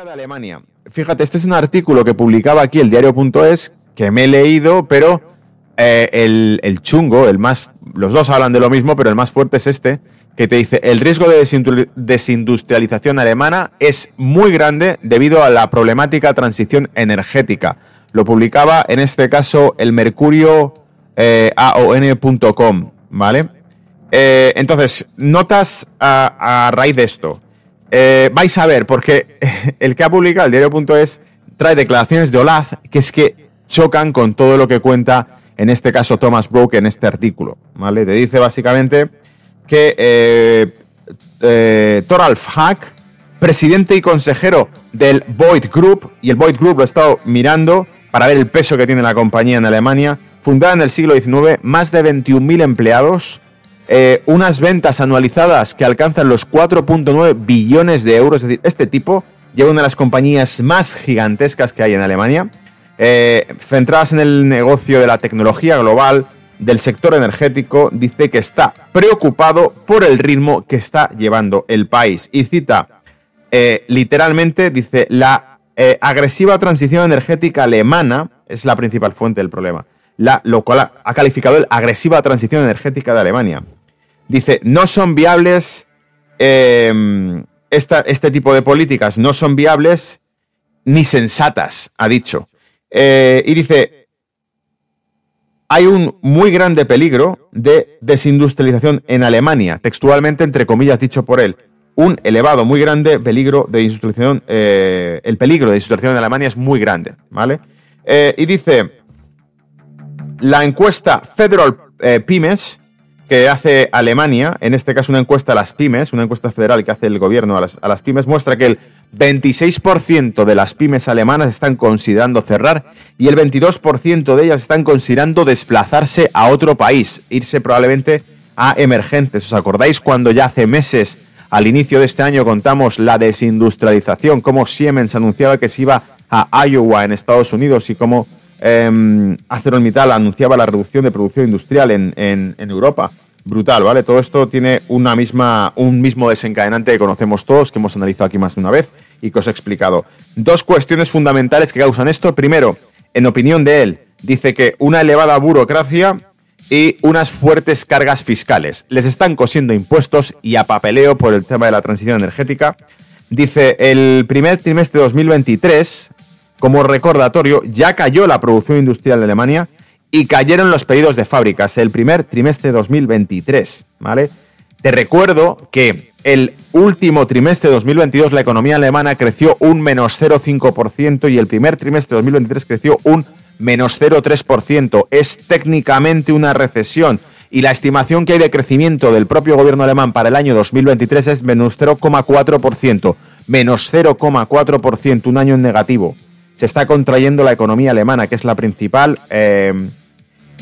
de Alemania. Fíjate, este es un artículo que publicaba aquí el diario.es que me he leído, pero eh, el, chungo, el más. Los dos hablan de lo mismo, pero el más fuerte es este, que te dice: el riesgo de desindustrialización alemana es muy grande debido a la problemática transición energética. Lo publicaba en este caso el Mercurio eh, AON.com, ¿vale? Eh, entonces, notas a, raíz de esto. Eh, vais a ver, porque el que ha publicado el diario.es trae declaraciones de Olaz que es que chocan con todo lo que cuenta, en este caso Thomas Broke, en este artículo, ¿vale? Te dice básicamente que eh, eh, Hack, presidente y consejero del Boyd Group, y el Boyd Group lo he estado mirando para ver el peso que tiene la compañía en Alemania, fundada en el siglo XIX, más de 21.000 empleados, eh, unas ventas anualizadas que alcanzan los 4.9 billones de euros. Es decir, este tipo lleva una de las compañías más gigantescas que hay en Alemania, eh, centradas en el negocio de la tecnología global, del sector energético, dice que está preocupado por el ritmo que está llevando el país. Y cita eh, literalmente, dice, la agresiva transición energética alemana es la principal fuente del problema lo cual ha calificado el agresiva transición energética de Alemania. Dice, no son viables, em, este tipo de políticas no son viables ni sensatas, ha dicho. Eh, y dice, hay un muy grande peligro de desindustrialización en Alemania, textualmente, entre comillas, dicho por él. Un elevado, muy grande peligro de industrialización, eh, el peligro de industrialización en Alemania es muy grande, ¿vale? Eh, y dice, la encuesta Federal Pymes que hace Alemania, en este caso una encuesta a las pymes, una encuesta federal que hace el gobierno a las, pymes, muestra que el 26% de las pymes alemanas están considerando cerrar y el 22% de ellas están considerando desplazarse a otro país, irse probablemente a emergentes. ¿Os acordáis cuando ya hace meses, al inicio de este año, contamos la desindustrialización, cómo Siemens anunciaba que se iba a Iowa en Estados Unidos y cómo eh, ArcelorMittal anunciaba la reducción de producción industrial en, Europa. Brutal, ¿vale? Todo esto tiene una misma, un mismo desencadenante que conocemos todos, que hemos analizado aquí más de una vez y que os he explicado. Dos cuestiones fundamentales que causan esto. Primero, en opinión de él, dice que una elevada burocracia y unas fuertes cargas fiscales. Les están cosiendo impuestos y a papeleo por el tema de la transición energética. Dice, el primer trimestre de 2023 como recordatorio, ya cayó la producción industrial en Alemania y cayeron los pedidos de fábricas el primer trimestre de 2023, ¿vale? Te recuerdo que el último trimestre de 2022 la economía alemana creció un menos 0,5% y el primer trimestre de 2023 creció un menos 0,3%. Es técnicamente una recesión y la estimación que hay de crecimiento del propio gobierno alemán para el año 2023 es menos 0,4%. Menos 0,4%, un año en negativo se está contrayendo la economía alemana, que es la principal eh,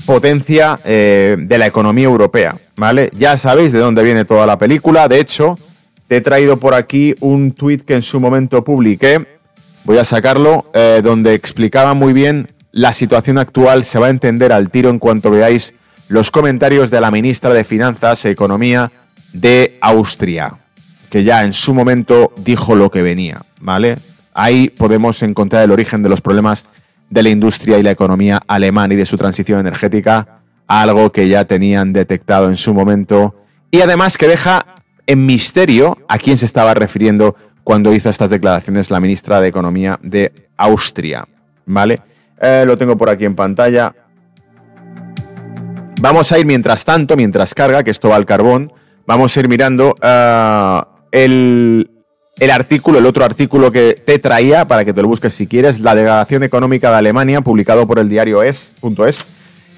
potencia eh, de la economía europea. ¿Vale? Ya sabéis de dónde viene toda la película. De hecho, te he traído por aquí un tuit que en su momento publiqué. Voy a sacarlo, eh, donde explicaba muy bien la situación actual. Se va a entender al tiro en cuanto veáis los comentarios de la ministra de Finanzas e Economía de Austria, que ya en su momento dijo lo que venía, ¿vale? Ahí podemos encontrar el origen de los problemas de la industria y la economía alemana y de su transición energética, algo que ya tenían detectado en su momento y además que deja en misterio a quién se estaba refiriendo cuando hizo estas declaraciones la ministra de Economía de Austria. ¿Vale? Eh, lo tengo por aquí en pantalla. Vamos a ir mientras tanto, mientras carga, que esto va al carbón, vamos a ir mirando eh, el, el artículo, el otro artículo que te traía, para que te lo busques si quieres, la Delegación Económica de Alemania, publicado por el diario es.es.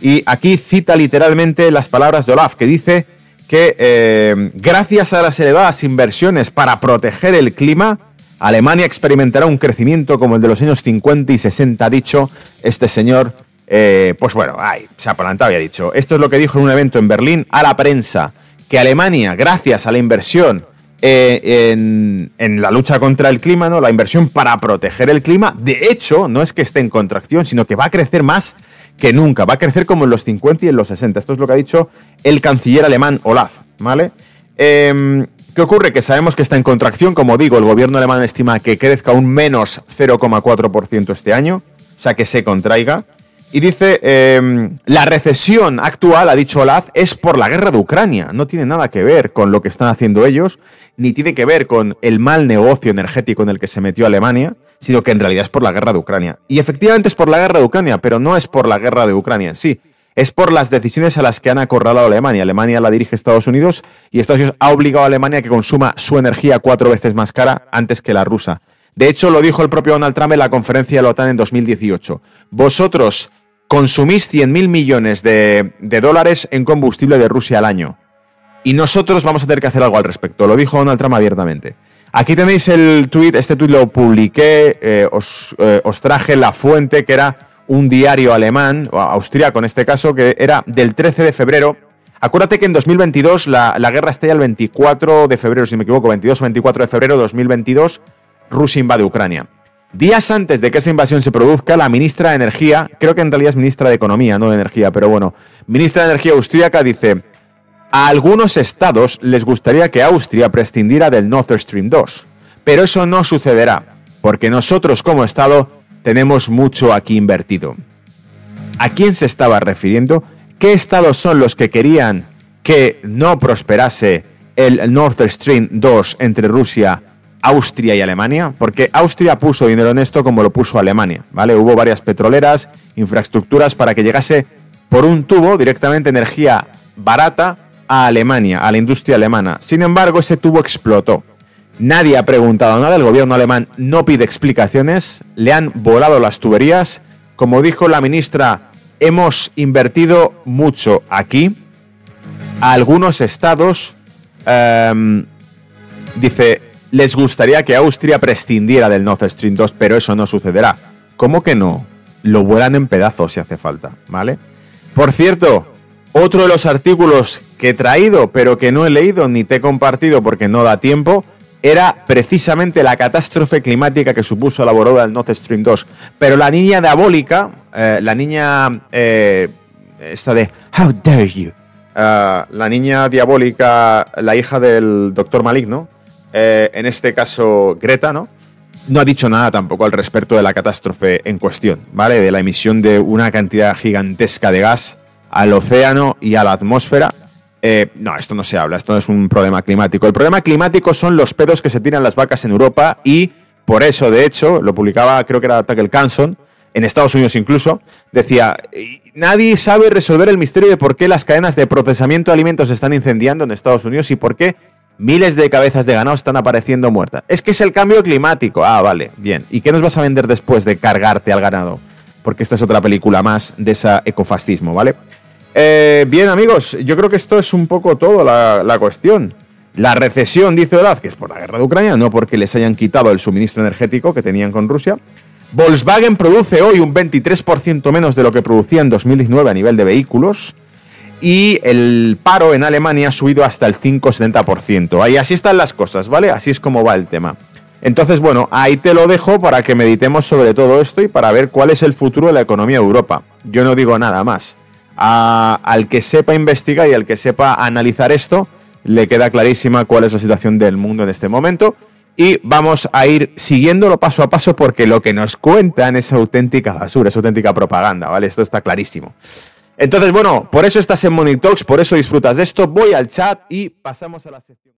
Y aquí cita literalmente las palabras de Olaf, que dice que eh, gracias a las elevadas inversiones para proteger el clima, Alemania experimentará un crecimiento como el de los años 50 y 60, ha dicho este señor. Eh, pues bueno, ay, se apalantaba y ha dicho. Esto es lo que dijo en un evento en Berlín a la prensa, que Alemania, gracias a la inversión eh, en, la lucha contra el clima, ¿no? La inversión para proteger el clima, de hecho, no es que esté en contracción, sino que va a crecer más que nunca. Va a crecer como en los 50 y en los 60. Esto es lo que ha dicho el canciller alemán Olaf, ¿vale? Em, ¿Qué ocurre? Que sabemos que está en contracción, como digo, el gobierno alemán estima que crezca un menos 0,4% este año, o sea que se contraiga. Y dice, em, la recesión actual, ha dicho Olaz, es por la guerra de Ucrania. No tiene nada que ver con lo que están haciendo ellos, ni tiene que ver con el mal negocio energético en el que se metió Alemania, sino que en realidad es por la guerra de Ucrania. Y efectivamente es por la guerra de Ucrania, pero no es por la guerra de Ucrania sí. Es por las decisiones a las que han acorralado Alemania. Alemania la dirige Estados Unidos y Estados Unidos ha obligado a Alemania a que consuma su energía cuatro veces más cara antes que la rusa. De hecho, lo dijo el propio Donald Trump en la conferencia de la OTAN en 2018. Vosotros consumís 100.000 millones de, dólares en combustible de Rusia al año. Y nosotros vamos a tener que hacer algo al respecto. Lo dijo Donald Trump abiertamente. Aquí tenéis el tweet, este tweet lo publiqué, eh, eh, os, traje la fuente que era un diario alemán, o austriaco en este caso, que era del 13 de febrero. Acuérdate que en 2022 la, la guerra estalla el 24 de febrero, si me equivoco, 22 o 24 de febrero de 2022, Rusia invade Ucrania. Días antes de que esa invasión se produzca, la ministra de Energía, creo que en realidad es ministra de Economía, no de Energía, pero bueno, ministra de Energía austríaca dice, a algunos estados les gustaría que Austria prescindiera del Nord Stream 2, pero eso no sucederá, porque nosotros como estado tenemos mucho aquí invertido. ¿A quién se estaba refiriendo? ¿Qué estados son los que querían que no prosperase el Nord Stream 2 entre Rusia Austria y Alemania, porque Austria puso dinero en esto como lo puso Alemania, ¿vale? Hubo varias petroleras, infraestructuras para que llegase por un tubo directamente energía barata a Alemania, a la industria alemana. Sin embargo, ese tubo explotó. Nadie ha preguntado nada, el gobierno alemán no pide explicaciones, le han volado las tuberías. Como dijo la ministra, hemos invertido mucho aquí. Algunos estados, em, dice, les gustaría que Austria prescindiera del Nord Stream 2, pero eso no sucederá. ¿Cómo que no? Lo vuelan en pedazos si hace falta, ¿vale? Por cierto, otro de los artículos que he traído, pero que no he leído ni te he compartido porque no da tiempo, era precisamente la catástrofe climática que supuso la boda del Nord Stream 2. Pero la niña diabólica, eh, la niña eh, esta de How dare you, eh, la niña diabólica, la hija del doctor Maligno, eh, en este caso Greta, ¿no? No ha dicho nada tampoco al respecto de la catástrofe en cuestión, ¿vale? De la emisión de una cantidad gigantesca de gas al océano y a la atmósfera. Eh, no, esto no se habla, esto no es un problema climático. El problema climático son los pedos que se tiran las vacas en Europa y por eso, de hecho, lo publicaba, creo que era Tucker Carlson, en Estados Unidos incluso, decía, nadie sabe resolver el misterio de por qué las cadenas de procesamiento de alimentos se están incendiando en Estados Unidos y por qué miles de cabezas de ganado están apareciendo muertas. Es que es el cambio climático. Ah, vale, bien. ¿Y qué nos vas a vender después de cargarte al ganado? Porque esta es otra película más de ese ecofascismo, ¿vale? Eh, bien, amigos, yo creo que esto es un poco todo la, cuestión. La recesión, dice Olaf, que es por la guerra de Ucrania, no porque les hayan quitado el suministro energético que tenían con Rusia. Volkswagen produce hoy un 23% menos de lo que producía en 2019 a nivel de vehículos y el paro en Alemania ha subido hasta el 5-70%. Ahí así están las cosas, ¿vale? Así es como va el tema. Entonces, bueno, ahí te lo dejo para que meditemos sobre todo esto y para ver cuál es el futuro de la economía de Europa. Yo no digo nada más. al que sepa investigar y al que sepa analizar esto, le queda clarísima cuál es la situación del mundo en este momento. Y vamos a ir siguiéndolo paso a paso porque lo que nos cuentan es auténtica basura, es auténtica propaganda, ¿vale? Esto está clarísimo. Entonces, bueno, por eso estás en Money Talks, por eso disfrutas de esto. Voy al chat y pasamos a la sección.